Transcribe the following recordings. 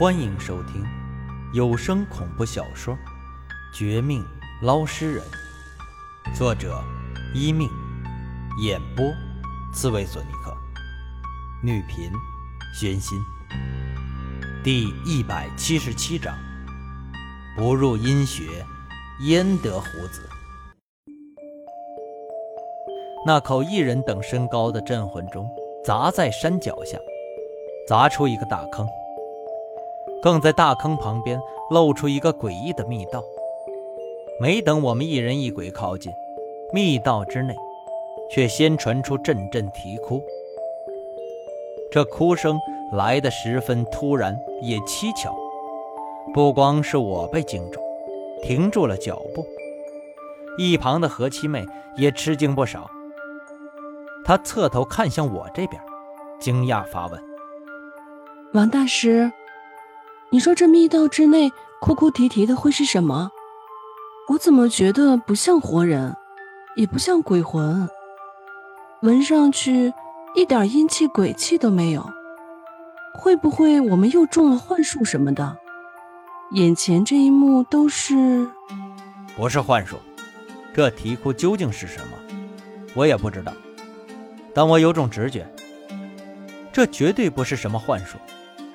欢迎收听有声恐怖小说《绝命捞尸人》，作者：一命，演播：刺猬索尼克，女频：宣心。第一百七十七章：不入阴穴，焉得虎子？那口一人等身高的镇魂钟砸在山脚下，砸出一个大坑。更在大坑旁边露出一个诡异的密道。没等我们一人一鬼靠近，密道之内，却先传出阵阵啼哭。这哭声来得十分突然，也蹊跷。不光是我被惊住，停住了脚步，一旁的何七妹也吃惊不少。她侧头看向我这边，惊讶发问：“王大师。”你说这密道之内哭哭啼啼的会是什么？我怎么觉得不像活人，也不像鬼魂，闻上去一点阴气鬼气都没有。会不会我们又中了幻术什么的？眼前这一幕都是……不是幻术，这啼哭究竟是什么？我也不知道，但我有种直觉，这绝对不是什么幻术，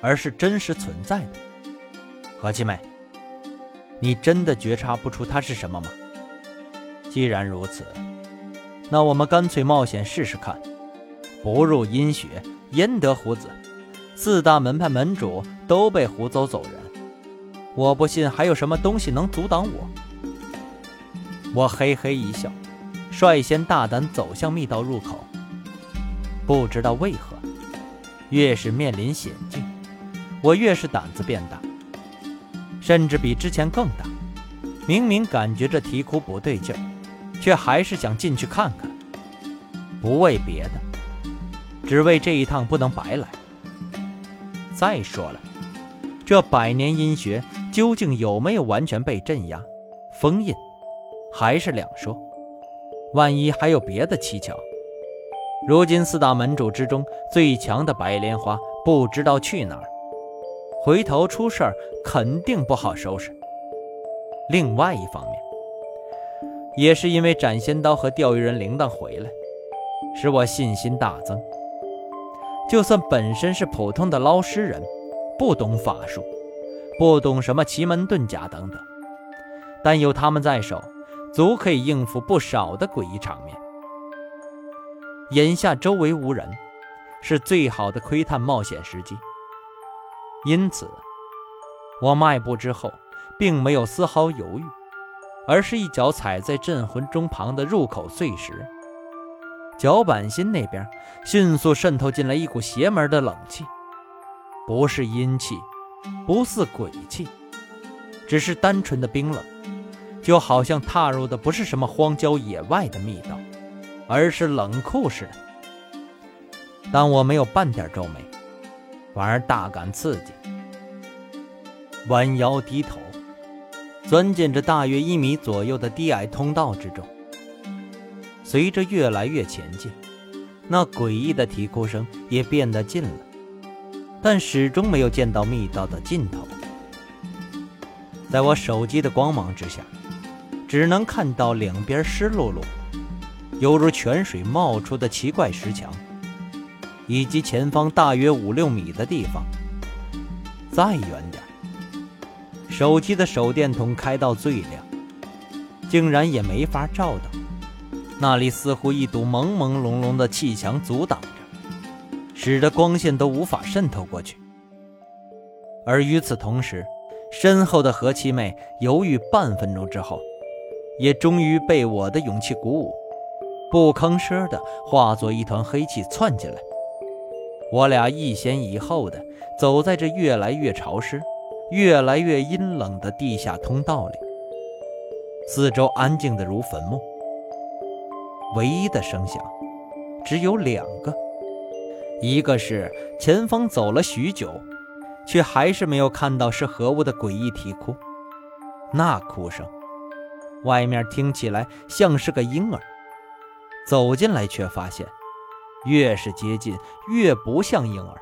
而是真实存在的。何七妹，你真的觉察不出它是什么吗？既然如此，那我们干脆冒险试试看。不入阴穴，焉得虎子？四大门派门主都被胡走走人，我不信还有什么东西能阻挡我。我嘿嘿一笑，率先大胆走向密道入口。不知道为何，越是面临险境，我越是胆子变大。甚至比之前更大。明明感觉这啼哭不对劲儿，却还是想进去看看。不为别的，只为这一趟不能白来。再说了，这百年阴穴究竟有没有完全被镇压、封印，还是两说。万一还有别的蹊跷，如今四大门主之中最强的白莲花不知道去哪儿。回头出事儿肯定不好收拾。另外一方面，也是因为斩仙刀和钓鱼人铃铛回来，使我信心大增。就算本身是普通的捞尸人，不懂法术，不懂什么奇门遁甲等等，但有他们在手，足可以应付不少的诡异场面。眼下周围无人，是最好的窥探冒险时机。因此，我迈步之后，并没有丝毫犹豫，而是一脚踩在镇魂钟旁的入口碎石。脚板心那边迅速渗透进来一股邪门的冷气，不是阴气，不似鬼气，只是单纯的冰冷，就好像踏入的不是什么荒郊野外的密道，而是冷库似的。但我没有半点皱眉。反而大感刺激，弯腰低头，钻进这大约一米左右的低矮通道之中。随着越来越前进，那诡异的啼哭声也变得近了，但始终没有见到密道的尽头。在我手机的光芒之下，只能看到两边湿漉漉、犹如泉水冒出的奇怪石墙。以及前方大约五六米的地方，再远点，手机的手电筒开到最亮，竟然也没法照到。那里似乎一堵朦朦胧胧的气墙阻挡着，使得光线都无法渗透过去。而与此同时，身后的何七妹犹豫半分钟之后，也终于被我的勇气鼓舞，不吭声的化作一团黑气窜进来。我俩一前一后的走在这越来越潮湿、越来越阴冷的地下通道里，四周安静的如坟墓。唯一的声响只有两个，一个是前方走了许久，却还是没有看到是何物的诡异啼哭，那哭声，外面听起来像是个婴儿，走进来却发现。越是接近，越不像婴儿，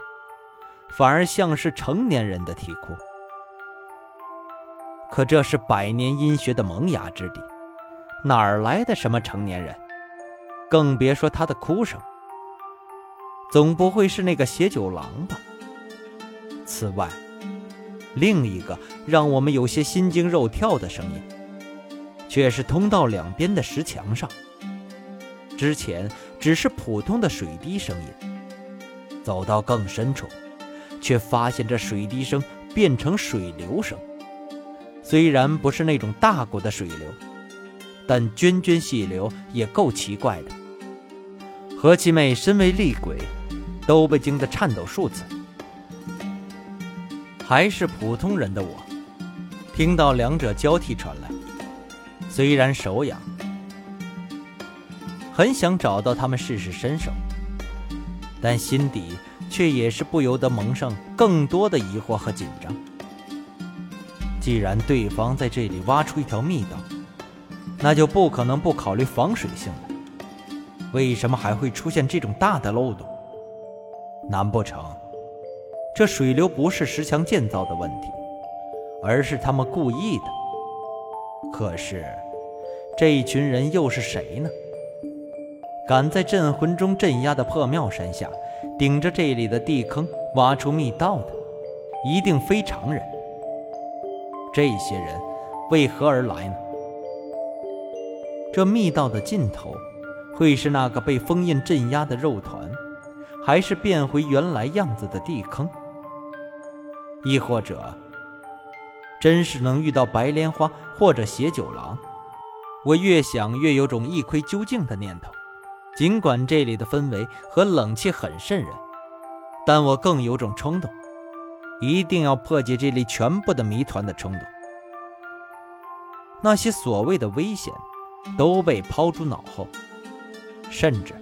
反而像是成年人的啼哭。可这是百年阴学的萌芽之地，哪儿来的什么成年人？更别说他的哭声。总不会是那个邪九郎吧？此外，另一个让我们有些心惊肉跳的声音，却是通道两边的石墙上。之前只是普通的水滴声音，走到更深处，却发现这水滴声变成水流声。虽然不是那种大股的水流，但涓涓细流也够奇怪的。何七妹身为厉鬼，都被惊得颤抖数次。还是普通人的我，听到两者交替传来，虽然手痒，很想找到他们试试身手，但心底却也是不由得蒙上更多的疑惑和紧张。既然对方在这里挖出一条密道，那就不可能不考虑防水性的。为什么还会出现这种大的漏洞？难不成？这水流不是石墙建造的问题，而是他们故意的。可是，这一群人又是谁呢？敢在镇魂中镇压的破庙山下，顶着这里的地坑挖出密道的，一定非常人。这些人为何而来呢？这密道的尽头，会是那个被封印镇压的肉团，还是变回原来样子的地坑？亦或者，真是能遇到白莲花或者邪九郎？我越想越有种一窥究竟的念头。尽管这里的氛围和冷气很渗人，但我更有种冲动，一定要破解这里全部的谜团的冲动。那些所谓的危险，都被抛诸脑后，甚至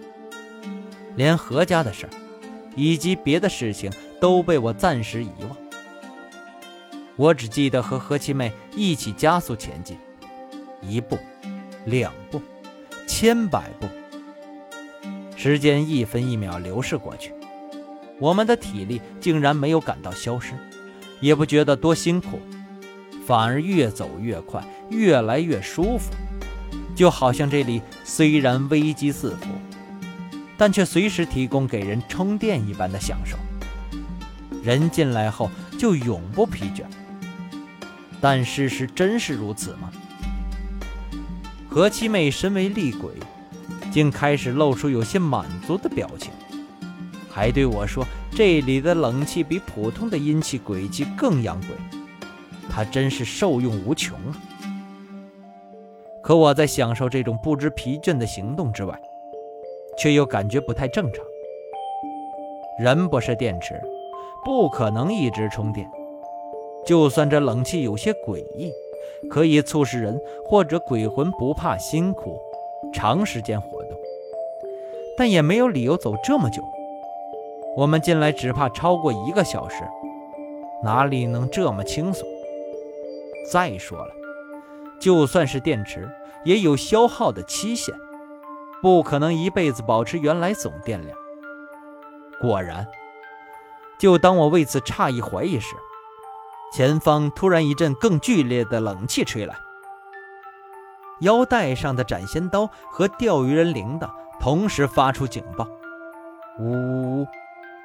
连何家的事儿，以及别的事情，都被我暂时遗忘。我只记得和何七妹一起加速前进，一步，两步，千百步。时间一分一秒流逝过去，我们的体力竟然没有感到消失，也不觉得多辛苦，反而越走越快，越来越舒服，就好像这里虽然危机四伏，但却随时提供给人充电一般的享受。人进来后就永不疲倦。但事实真是如此吗？何七妹身为厉鬼，竟开始露出有些满足的表情，还对我说：“这里的冷气比普通的阴气鬼气更养鬼，他真是受用无穷啊！”可我在享受这种不知疲倦的行动之外，却又感觉不太正常。人不是电池，不可能一直充电。就算这冷气有些诡异，可以促使人或者鬼魂不怕辛苦，长时间活动，但也没有理由走这么久。我们进来只怕超过一个小时，哪里能这么轻松？再说了，就算是电池，也有消耗的期限，不可能一辈子保持原来总电量。果然，就当我为此诧异怀疑时，前方突然一阵更剧烈的冷气吹来，腰带上的斩仙刀和钓鱼人铃铛同时发出警报，呜呜呜，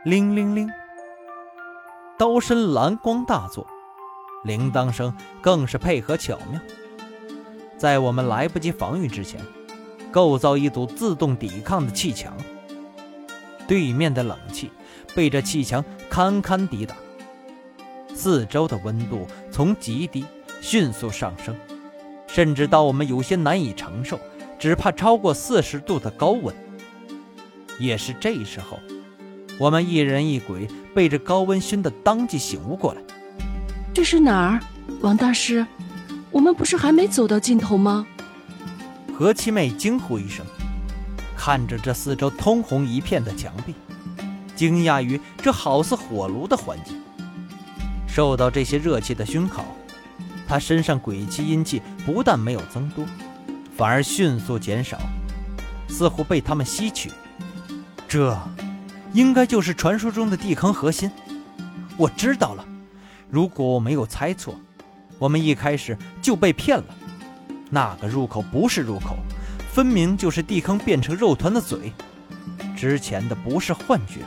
铃铃铃，刀身蓝光大作，铃铛声更是配合巧妙，在我们来不及防御之前，构造一堵自动抵抗的气墙，对面的冷气被这气墙堪堪抵挡。四周的温度从极低迅速上升，甚至到我们有些难以承受，只怕超过四十度的高温。也是这时候，我们一人一鬼被这高温熏得当即醒悟过来。这是哪儿，王大师？我们不是还没走到尽头吗？何七妹惊呼一声，看着这四周通红一片的墙壁，惊讶于这好似火炉的环境。受到这些热气的熏烤，她身上鬼气阴气不但没有增多，反而迅速减少，似乎被他们吸取。这，应该就是传说中的地坑核心。我知道了。如果我没有猜错，我们一开始就被骗了。那个入口不是入口，分明就是地坑变成肉团的嘴。之前的不是幻觉，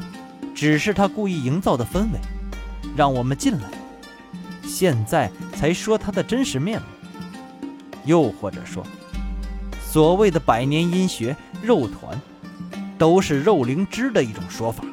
只是他故意营造的氛围，让我们进来。现在才说他的真实面目。又或者说，所谓的百年阴穴肉团，都是肉灵芝的一种说法。